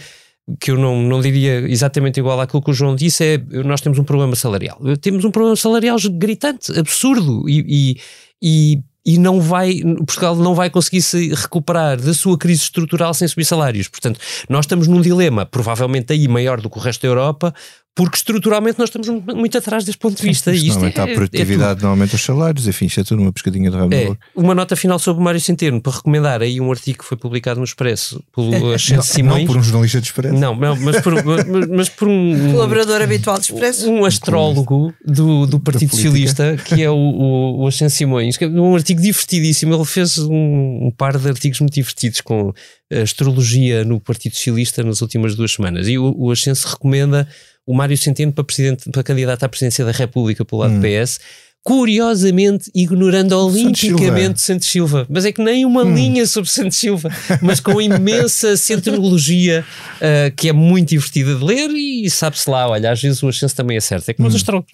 que eu não, não diria exatamente igual àquilo que o João disse, é nós temos um problema salarial. Temos um problema salarial gritante, absurdo, e, e, e, e não vai, Portugal não vai conseguir se recuperar da sua crise estrutural sem subir salários. Portanto, nós estamos num dilema, provavelmente aí maior do que o resto da Europa, porque estruturalmente nós estamos muito atrás deste ponto de vista. Isto não aumenta é, a produtividade, é não aumenta os salários, enfim, isto é tudo uma pescadinha de rabo é, Uma nota final sobre o Mário Centeno, para recomendar aí um artigo que foi publicado no Expresso pelo Ascenso Simões. Não por um jornalista de Expresso. Não, não mas, por, mas, mas por um... Colaborador habitual de Expresso. Um astrólogo do, do Partido Socialista, que é o, o, o Ascenso Simões, que é um artigo divertidíssimo, ele fez um, um par de artigos muito divertidos com astrologia no Partido Socialista nas últimas duas semanas. E o, o Ascenso recomenda o Mário Centeno para, presidente, para candidato à presidência da República pelo lado hum. do PS curiosamente ignorando olimpicamente Santos Silva. Mas é que nem uma hum. linha sobre Santos Silva, mas com imensa centrologia uh, que é muito divertida de ler e sabe-se lá, olha, às vezes o ascenso também é certo, é como hum. os astrólogos.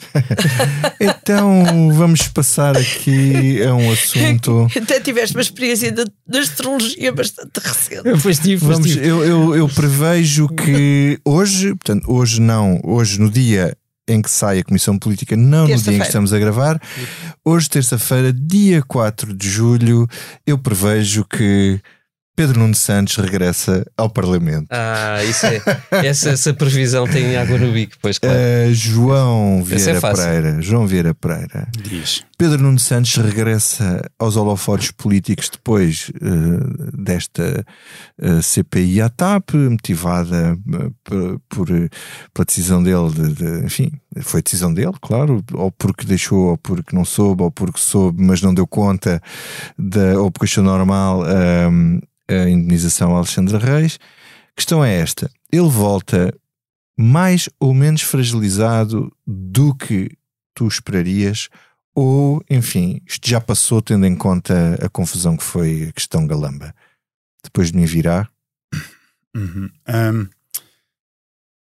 então vamos passar aqui a um assunto. Até tiveste uma experiência de, de astrologia bastante recente. Pois tive, vamos, eu, eu, eu prevejo que hoje, portanto, hoje não, hoje no dia em que sai a Comissão Política, não no dia em que estamos a gravar. Hoje, terça-feira, dia 4 de julho, eu prevejo que Pedro Nuno Santos regressa ao Parlamento. Ah, isso é. essa, essa previsão tem água no bico, pois claro. Uh, João é Vieira é Pereira. João Vieira Pereira. Diz. Pedro Nuno Santos regressa aos holofotes políticos depois uh, desta uh, CPI à TAP, motivada por, por, pela decisão dele, de, de, enfim, foi decisão dele, claro, ou porque deixou, ou porque não soube, ou porque soube, mas não deu conta, de, ou porque achou normal a indenização a Alexandre Reis. A questão é esta: ele volta mais ou menos fragilizado do que tu esperarias, ou enfim, isto já passou tendo em conta a confusão que foi a questão Galamba. Depois de me virar. Uhum. Um,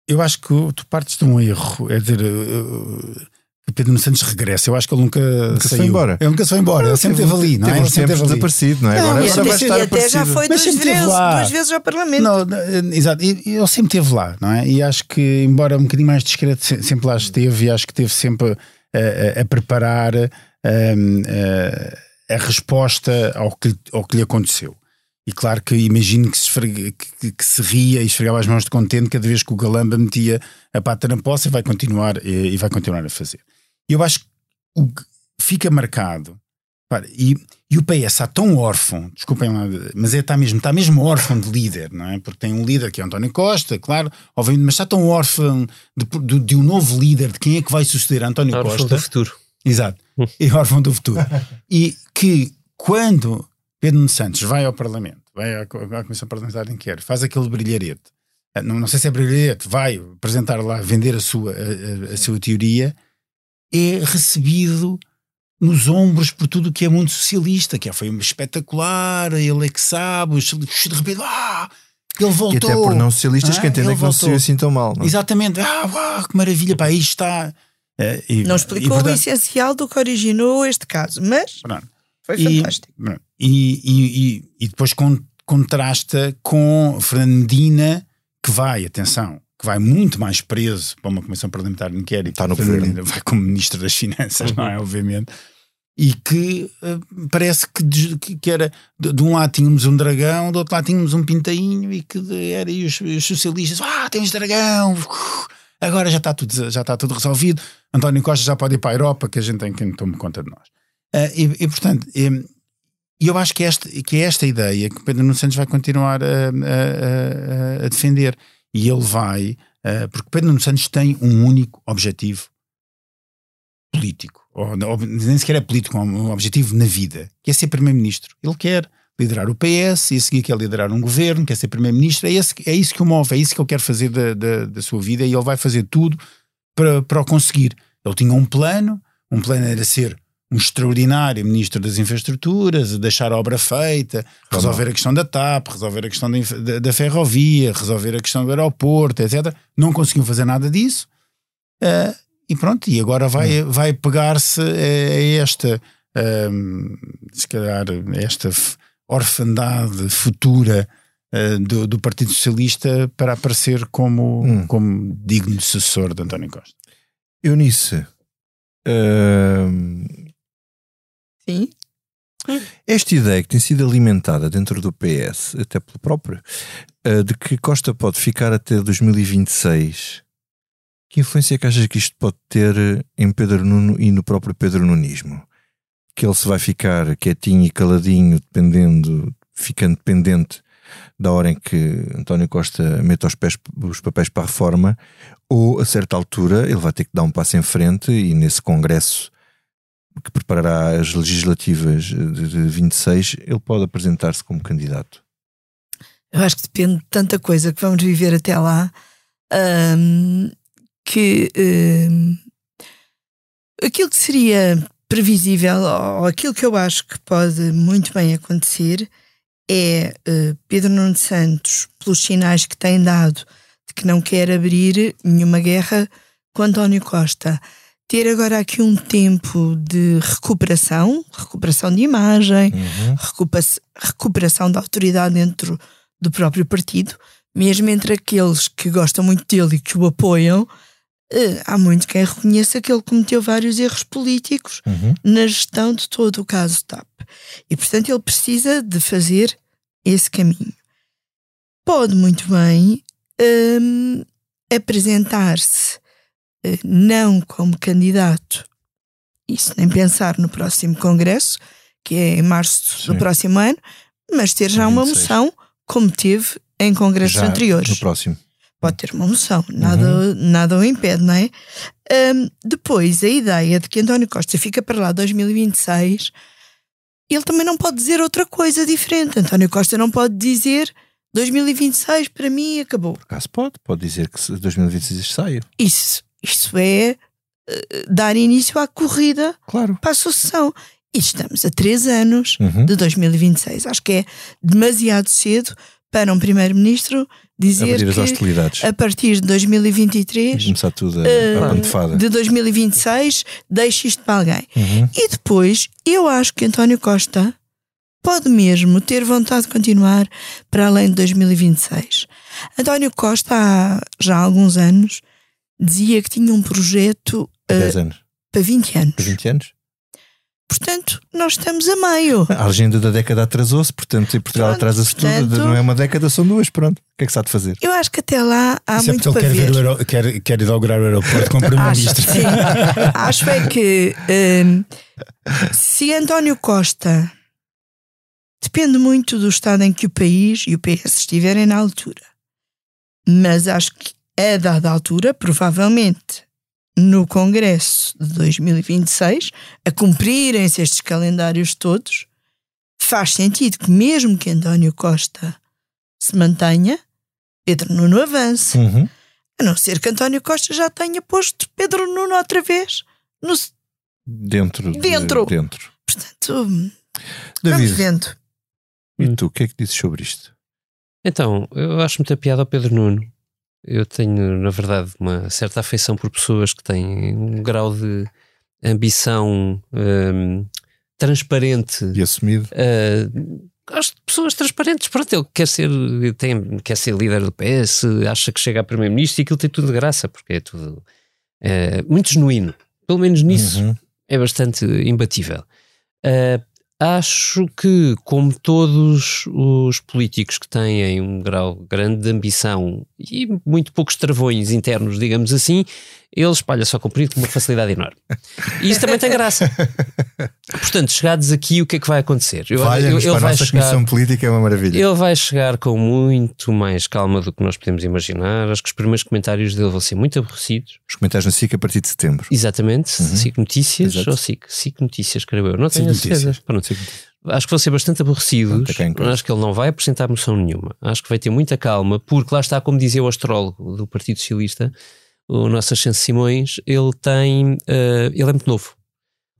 eu acho que tu partes de um erro. É dizer, uh, Pedro Santos regressa. Eu acho que ele nunca, nunca saiu. foi embora. Ele nunca foi embora. Ele sempre esteve ali, não é? Ele sempre esteve desaparecido, não é? Agora, agora vai estar até já foi duas vezes, duas vezes ao Parlamento. Não, exato. Ele sempre esteve lá, não é? E acho que, embora um bocadinho mais discreto, sempre lá esteve e acho que esteve sempre a, a, a preparar a, a, a, resposta ao que, ao que lhe aconteceu. E claro que imagino que se, esfrega, que, que se ria e esfregava as mãos de contente cada vez que o Galamba metia a pata na poça e vai continuar, e, e vai continuar a fazer. E eu acho que o que fica marcado. Para, e, e o PS está tão órfão, desculpem lá, mas é, está, mesmo, está mesmo órfão de líder, não é? Porque tem um líder que é António Costa, claro, obviamente, mas está tão órfão de, de, de um novo líder, de quem é que vai suceder António órfão Costa. do futuro. Exato. E órfão do futuro. e que quando Pedro Santos vai ao Parlamento, vai à, à Comissão Parlamentar de Inquérito, faz aquele brilharete, não, não sei se é brilharete, vai apresentar lá, vender a sua, a, a, a sua teoria é recebido nos ombros por tudo o que é mundo socialista, que foi espetacular, ele é que sabe, de repente, ah, ele voltou. E até por não socialistas ah, que entendem que não se assim tão mal. Não? É? Exatamente, ah, uau, que maravilha, pá, aí está. É, e, não explicou e, o essencial do que originou este caso, mas pronto. foi fantástico. E, e, depois contrasta com Fernando Medina, que vai, atenção, que vai muito mais preso para uma comissão parlamentar de inquérito. Está no governo. Vai como ministro das Finanças, não é? Uhum. Obviamente. E que uh, parece que, que, que, era de, de, um lado tínhamos um dragão, do outro lado tínhamos um pintainho e que era e os, os socialistas, ah, temos dragão, agora já está tudo, já está tudo resolvido. António Costa já pode ir para a Europa, que a gente tem quem tome conta de nós. Uh, e, e, portanto, e, eu acho que, este, que é esta ideia que Pedro Nuno Santos vai continuar a, a, a, a defender e ele vai, uh, porque Pedro Nuno Santos tem um único objetivo político, ou, ou, nem sequer é político, é um objetivo na vida, que é ser Primeiro-Ministro. Ele quer liderar o PS e a seguir quer liderar um governo, quer ser Primeiro-Ministro. É, é isso que o move, é isso que ele quer fazer da, da, da sua vida e ele vai fazer tudo para, para o conseguir. Ele tinha um plano, um plano era ser um extraordinário ministro das infraestruturas, deixar a obra feita, resolver a questão da TAP, resolver a questão da, da, da, ferrovia, resolver a questão do aeroporto, etc. Não conseguiu fazer nada disso. Uh, e pronto, e agora vai, hum. vai pegar-se a, a, esta, um, se calhar, esta orfandade futura uh, do, do, Partido Socialista para aparecer como, hum. como digno sucessor de António Costa. Eunice, uh, Sim. Esta ideia que tem sido alimentada dentro do PS, até pelo próprio, eh, de que Costa pode ficar até 2026, que influência é que achas que isto pode ter em Pedro Nuno e no próprio Pedro Nunismo? Que ele se vai ficar quietinho e caladinho, dependendo, ficando dependente da hora em que António Costa mete os, pés, os papéis para a reforma, ou a certa altura ele vai ter que dar um passo em frente e nesse congresso que preparará as legislativas de 26, ele pode apresentar-se como candidato? Eu acho que depende de tanta coisa que vamos viver até lá um, que um, aquilo que seria previsível, ou aquilo que eu acho que pode muito bem acontecer, é uh, Pedro Nuno Santos, pelos sinais que tem dado de que não quer abrir nenhuma guerra com António Costa ter agora aqui um tempo de recuperação, recuperação de imagem, uhum. recuperação da autoridade dentro do próprio partido, mesmo entre aqueles que gostam muito dele e que o apoiam, eh, há muito quem reconheça que ele cometeu vários erros políticos uhum. na gestão de todo o caso TAP. E, portanto, ele precisa de fazer esse caminho. Pode muito bem um, apresentar-se não como candidato, isso nem pensar no próximo Congresso, que é em março Sim. do próximo ano, mas ter já 26. uma moção, como teve em congressos já anteriores. No próximo. Pode ter uma moção, nada, uhum. nada o impede, não é? Um, depois, a ideia de que António Costa fica para lá 2026, ele também não pode dizer outra coisa diferente. António Costa não pode dizer 2026 para mim acabou. Por acaso pode, pode dizer que 2026 saia. Isso, isso é uh, dar início à corrida claro. para a sucessão. E estamos a três anos uhum. de 2026. Acho que é demasiado cedo para um primeiro-ministro dizer que a partir de 2023 começar tudo a, uh, de 2026 deixe isto para alguém. Uhum. E depois eu acho que António Costa pode mesmo ter vontade de continuar para além de 2026. António Costa há já alguns anos dizia que tinha um projeto uh, para 20 anos. Para 20 anos? Portanto, nós estamos a meio. A agenda da década atrasou-se, portanto, em Portugal atrasa-se tudo. Não é uma década, são duas, pronto. O que é que se há de fazer? Eu acho que até lá há Isso é muito é para quer, ver. Ver quer, quer inaugurar o aeroporto com o Primeiro-Ministro. Acho, sim. acho é que um, se António Costa depende muito do estado em que o país e o PS estiverem na altura. Mas acho que a dada altura, provavelmente no Congresso de 2026, a cumprirem-se estes calendários todos, faz sentido que, mesmo que António Costa se mantenha, Pedro Nuno avance. Uhum. A não ser que António Costa já tenha posto Pedro Nuno outra vez no... dentro. Dentro. De, dentro. Portanto, David, vamos vendo. E tu, o que é que dizes sobre isto? Então, eu acho muita piada ao Pedro Nuno. Eu tenho, na verdade, uma certa afeição por pessoas que têm um grau de ambição um, transparente e assumido. Uh, gosto de pessoas transparentes. Pronto, ele quer ser, tem, quer ser líder do PS, acha que chega a primeiro-ministro e aquilo tem tudo de graça, porque é tudo uh, muito genuíno. Pelo menos nisso uhum. é bastante imbatível. Uh, Acho que, como todos os políticos que têm um grau grande de ambição e muito poucos travões internos, digamos assim, ele espalha só comprido com uma facilidade enorme. E isso também tem graça. Portanto, chegados aqui, o que é que vai acontecer? Eu, eu, ele vai chegar, política é uma maravilha. Ele vai chegar com muito mais calma do que nós podemos imaginar. Acho que os primeiros comentários dele vão ser muito aborrecidos. Os comentários na SIC a partir de setembro. Exatamente. Uhum. SIC Notícias Exato. ou SIC? SIC Notícias, creio eu. Não tenho certeza. Pronto. Acho que vão ser bastante aborrecidos. Acho que ele não vai apresentar moção nenhuma. Acho que vai ter muita calma, porque lá está, como dizia o astrólogo do Partido Socialista, o nosso Ascenso Simões, ele tem. Uh, ele é muito novo.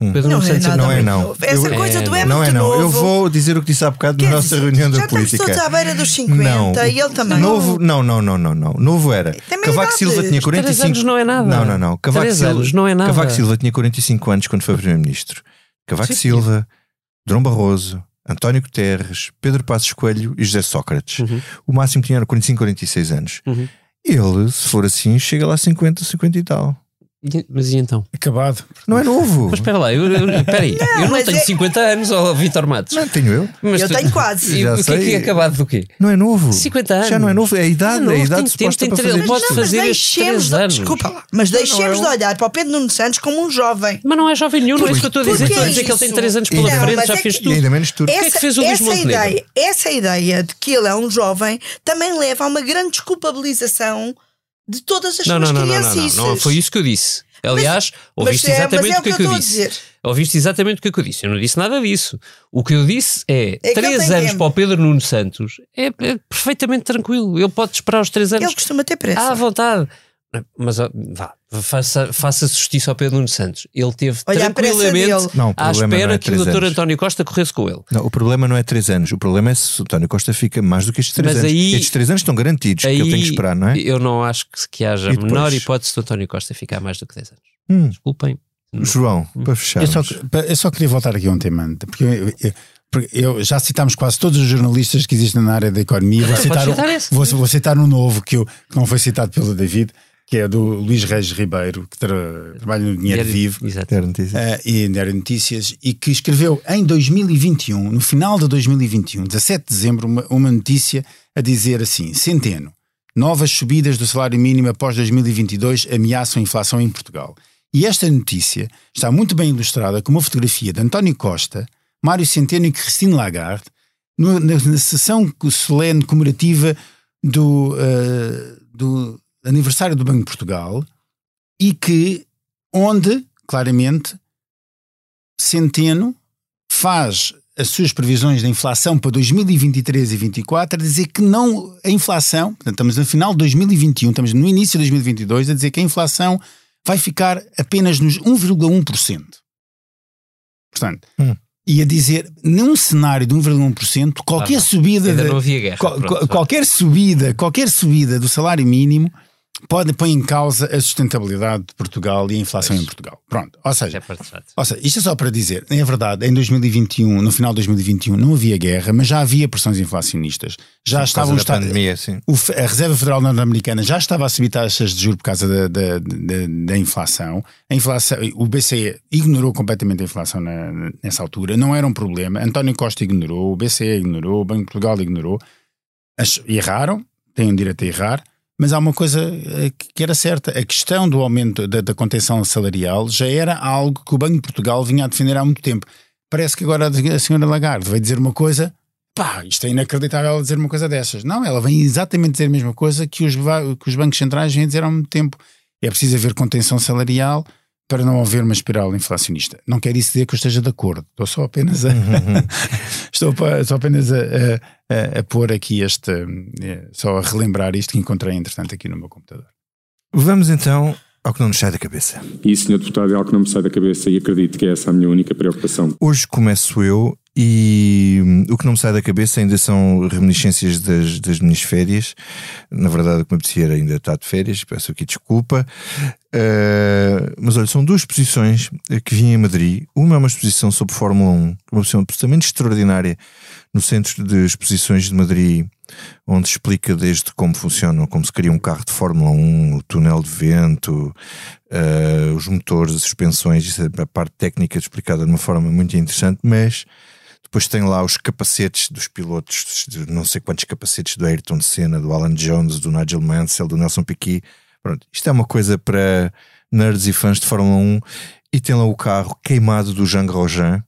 Hum. Pedro não, é nada não é não. Essa eu, coisa é, do é não é não. Novo. Eu vou dizer o que disse há bocado na nossa reunião da política. Já estamos todos à beira dos 50 não. e ele também. Novo, não, não, não, não, não. Novo era. Cavaco Silva tinha 45 anos não é nada. Não, não, não. Cavaco Silva, não é nada. Cavaco Silva tinha 45 anos quando foi primeiro-ministro. Cavaco Sim, Silva, Dom Barroso, António Guterres, Pedro Passos Coelho e José Sócrates. Uhum. O máximo tinha 45, 46 anos. Uhum. Ele, se for assim, chega lá a 50, 50 e tal. Mas e então? Acabado. Não é novo. Mas espera lá, eu, eu, espera aí, não, eu não tenho é... 50 anos, ó Vitor Matos. Não, tenho eu. Mas eu tu... tenho quase. E, o que é que é acabado do quê? Não é novo. 50 anos. Já não é novo, é a idade, não é, é a idade tem, tem, tem, para fazer Pode fazer estes de, anos. Desculpa lá, mas deixemos não, não é de olhar para o Pedro Nuno Santos como um jovem. Mas não é jovem nenhum, não é isso que eu estou a dizer. Estou a dizer que ele tem 3 anos pela frente, já fez tudo. ainda menos tudo. O que é que fez o Luís Montenegro? Essa ideia de que ele é um jovem também leva a uma grande desculpabilização de todas as suas crianças. Não, não, foi isso que eu disse. Aliás, mas, ouviste mas, exatamente é, o que, é que eu, disse. Ouviste exatamente o que, é que eu disse. Eu não disse nada disso. O que eu disse é, é três anos tempo. para o Pedro Nuno Santos é, é, perfeitamente tranquilo. Ele pode esperar os três anos. Ele costuma ter pressa. À vontade. Mas vá, faça, faça justiça ao Pedro Nuno Santos. Ele teve Olha, tranquilamente não, à espera é que o Dr. António Costa corresse com ele. Não, o problema não é três anos. O problema é se o António Costa fica mais do que estes três Mas anos. Aí, estes três anos estão garantidos aí, que ele tem que esperar, não é? Eu não acho que, que haja a menor hipótese do António Costa ficar mais do que 10 anos. Hum. Desculpem. João, hum. para fechar. Eu só, eu só queria voltar aqui a um tema, porque eu, eu, eu, já citámos quase todos os jornalistas que existem na área da economia. Vou citar, um, vou, vou citar um novo que, eu, que não foi citado pelo David, que é do Luís Reis Ribeiro, que tra trabalha no Dinheiro Diário, Vivo Notícias. Uh, e Diário Notícias, e que escreveu em 2021, no final de 2021, 17 de dezembro, uma, uma notícia a dizer assim: Centeno, novas subidas do salário mínimo após 2022 ameaçam a inflação em Portugal. E esta notícia está muito bem ilustrada com uma fotografia de António Costa, Mário Centeno e Christine Lagarde no, na, na, sessão solene comemorativa do, uh, do aniversário do Banco de Portugal e que, onde, claramente, Centeno faz as suas previsões da inflação para 2023 e 2024 a dizer que não a inflação, portanto, estamos no final de 2021, estamos no início de 2022, a dizer que a inflação vai ficar apenas nos 1,1%. Portanto, hum. e a dizer, num cenário de 1,1%, qualquer ah, subida. Ainda de, não havia guerra. Pronto, qualquer subida, qualquer subida do salário mínimo pode pôr em causa a sustentabilidade de Portugal e a inflação pois. em Portugal. Pronto, ou seja, é ou seja, isto é só para dizer, é verdade, em 2021, no final de 2021, não havia guerra, mas já havia pressões inflacionistas. Já sim, estavam da pandemia, sim. O, a Reserva Federal Norte-Americana já estava a subir taxas de juros por causa da, da, da, da, inflação. A inflação. O BCE ignorou completamente a inflação na, nessa altura, não era um problema. António Costa ignorou, o BCE ignorou, o Banco de Portugal ignorou. As, erraram, têm o direito a errar mas há uma coisa eh, que era certa: a questão do aumento da, contenção salarial já era algo que o Banco de Portugal vinha a defender há muito tempo. Parece que agora a senhora Lagarde vai dizer uma coisa, pá, isto é inacreditável ela dizer uma coisa dessas. Não, ela vem exatamente dizer a mesma coisa que os, que os bancos centrais vêm dizer há muito tempo. É preciso haver contenção salarial para não haver uma espiral inflacionista. Não quer isso dizer que eu esteja de acordo. Estou só apenas a, uhum. estou só apenas a, a, a, pôr aqui este, eh, só a relembrar isto que encontrei entretanto aqui no meu computador. Vamos então ao que não nos sai da cabeça. E, Sr. Deputado, é algo que não me sai da cabeça e acredito que é essa a minha única preocupação. Hoje começo eu e hum, o que não me sai da cabeça ainda são reminiscências das, das minhas férias. Na verdade, o que me apetecia era ainda estar de férias, peço aqui desculpa. Uh, mas olha, são duas exposições que vim em Madrid. Uma é uma exposição sobre Fórmula 1, uma exposição absolutamente extraordinária no Centro de Exposições de Madrid, onde explica desde como funciona, como se cria um carro de Fórmula 1, o túnel de vento, uh, os motores, as suspensões, é a parte técnica explicada de uma forma muito interessante, mas depois tem lá os capacetes dos pilotos, não sei quantos capacetes do Ayrton Senna, do Alan Jones, do Nigel Mansell, do Nelson Piquet. Pronto, isto é uma coisa para nerds e fãs de Fórmula 1. E tem lá o carro queimado do Jean Grosjean,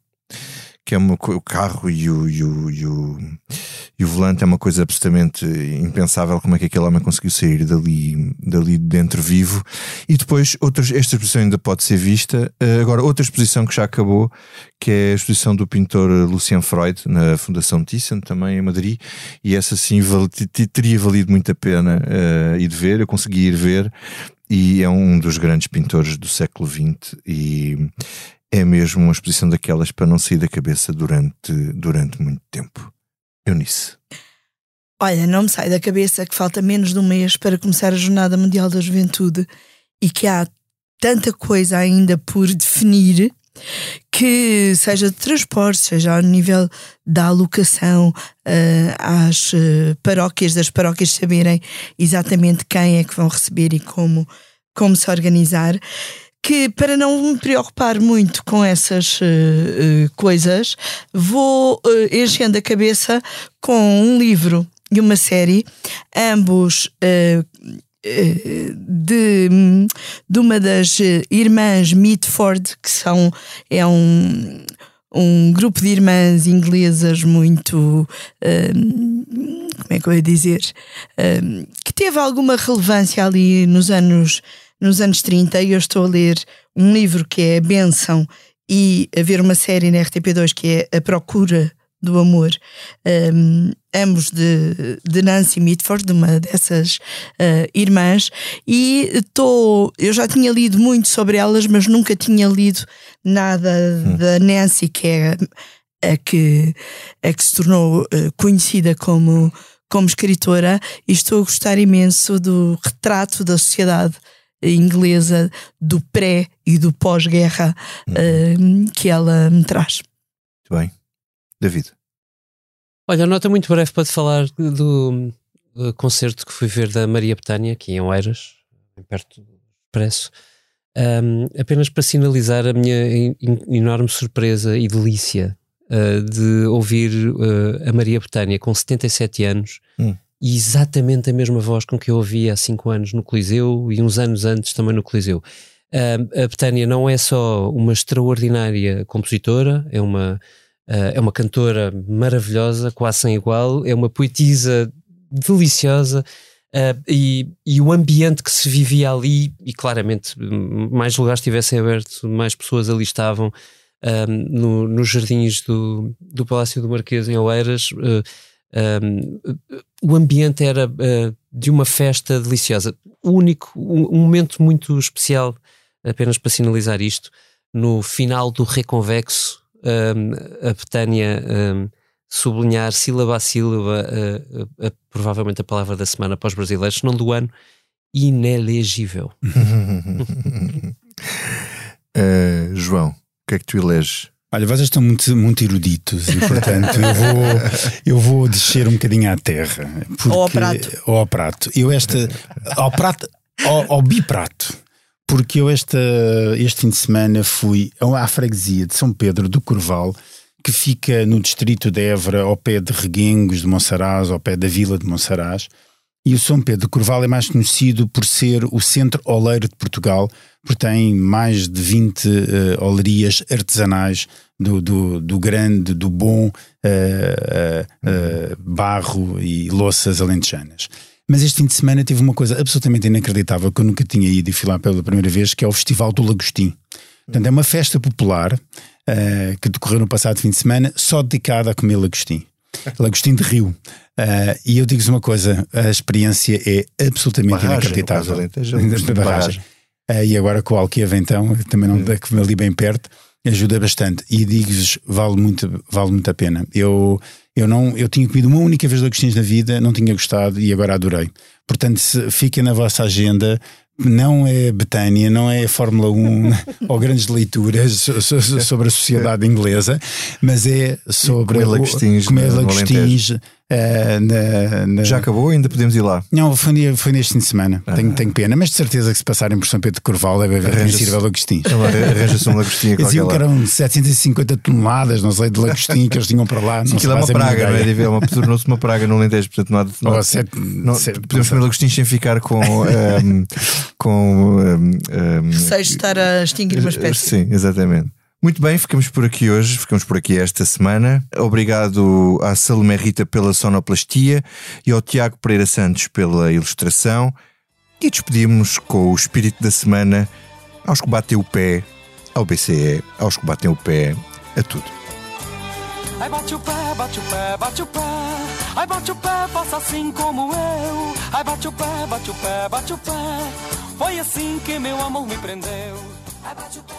que é uma, o carro e o, e, o, e, o, e o volante é uma coisa absolutamente impensável como é que aquele homem conseguiu sair dali, dali dentro vivo. E depois outras, esta exposição ainda pode ser vista. Uh, agora outra exposição que já acabou que é a exposição do pintor Lucien Freud na Fundação Thyssen também em Madrid. E essa sim val, teria valido muito a pena uh, ir ver, eu consegui ir ver. E é um dos grandes pintores do século XX e é mesmo uma exposição daquelas para não sair da cabeça durante, durante muito tempo. Eunice. Olha, não me sai da cabeça que falta menos de um mês para começar a Jornada Mundial da Juventude e que há tanta coisa ainda por definir que seja de transporte, seja ao nível da alocação uh, às uh, paróquias, das paróquias saberem exatamente quem é que vão receber e como, como se organizar que para não me preocupar muito com essas uh, coisas, vou uh, enchendo a cabeça com um livro e uma série, ambos de, de uma das irmãs Mitford, que são é um um grupo de irmãs inglesas muito. como é que eu ia dizer? que teve alguma relevância ali nos anos nos anos 30 e eu estou a ler um livro que é a Benção e a ver uma série na RTP2 que é A Procura do Amor, um, ambos de, de Nancy Mitford, de uma dessas uh, irmãs, e estou. Eu já tinha lido muito sobre elas, mas nunca tinha lido nada hum. da Nancy, que é a que, a que se tornou uh, conhecida como, como escritora, e estou a gostar imenso do retrato da sociedade inglesa do pré e do pós-guerra uhum. uh, que ela me traz. Muito bem. David. Olha, nota muito breve para te falar do, do concerto que fui ver da Maria Betânia, aqui em Oeiras. perto do Expresso, um, apenas para sinalizar a minha enorme surpresa e delícia uh, de ouvir uh, a Maria Betânia com 77 anos hum. E exatamente a mesma voz com que eu ouvia há 5 anos no Coliseu e uns anos antes também no Coliseu. Uh, a Betânia não é só uma extraordinária compositora, é uma, é uma cantora maravilhosa, quase sem igual, é uma poetisa deliciosa. Uh, e, e, o ambiente que se vivia ali, e claramente mais lugares estivessem abertos, mais pessoas ali estavam, no, nos jardins do, do Palácio do Marquês em Oeiras. Uh, um, o ambiente era uh, de uma festa deliciosa. O único, um, um, momento muito especial, apenas para sinalizar isto, no final do Reconvexo, a Betânia sublinhar sílaba a sílaba, uh, uh, provavelmente a palavra da semana para os brasileiros, não do ano, inelegível. João, o que é que tu eleges? Olha, vocês estão muito, muito eruditos e, portanto, eu vou, eu vou descer um bocadinho à terra. Porque, ou ao prato. Ou ao prato. Eu esta, ao prato, ao, ao biprato. Porque eu esta, este fim de semana fui à freguesia de São Pedro do Corval, que fica no distrito de Évora, ao pé de Reguengos de Monsaraz, ao pé da vila de Monsaraz. E o São Pedro de Corval é mais conhecido por ser o centro oleiro de Portugal, porque tem mais de 20 uh, eh, olerias artesanais do, do, do, grande, do bom uh, uh, barro e louças alentejanas. Mas este fim de semana tive uma coisa absolutamente inacreditável que eu nunca tinha ido e fui lá pela primeira vez, que é o Festival do Lagostim. Portanto, é uma festa popular uh, que decorreu no passado fim de semana, só dedicada a comer lagostim. Lagostim de Rio. Uh, e eu digo-vos uma coisa: a experiência é absolutamente barragem, inacreditável. barragem. Uh, e agora com o Alquiava, então, também não é. ali bem perto, ajuda bastante. E digo-vos, vale muito, vale muito a pena. Eu, eu, não, eu tinha comido uma única vez lagostins na vida, não tinha gostado e agora adorei. Portanto, se, fica na vossa agenda não é Betânia, não é Fórmula 1 ou grandes leituras sobre a sociedade inglesa, mas é sobre comer lagostins, comer lagostins Uh, na, na... Já acabou ainda podemos ir lá? Não, foi, foi neste fim de semana. Ah. Tenho, tenho pena, mas de certeza que se passarem por São Pedro de Corval deve haver quem sirva lagostins. Arranja-se um lagostinho Diziam que eram 750 toneladas, não sei, de lagostinho que eles tinham para lá. Sim, aquilo é uma praga, não é? Uma, tornou-se uma praga no Alentejo, portanto não há. Não, oh, sete, não, sete, podemos comer lagostins sem ficar com. um, com um, um, Receio de estar a extinguir uma espécie. Sim, exatamente. Muito bem, ficamos por aqui hoje, ficamos por aqui esta semana. Obrigado à Salomé Rita pela sonoplastia e ao Tiago Pereira Santos pela ilustração. E despedimos com o espírito da semana aos que batem o pé, ao BCE, aos que batem o pé, a tudo. Ai bate o pé, bate o pé, bate o pé. Ai bate o pé, faça assim como eu. Ai bate o pé, bate o pé, bate o pé. Foi assim que meu amor me prendeu. Ai bate o pé,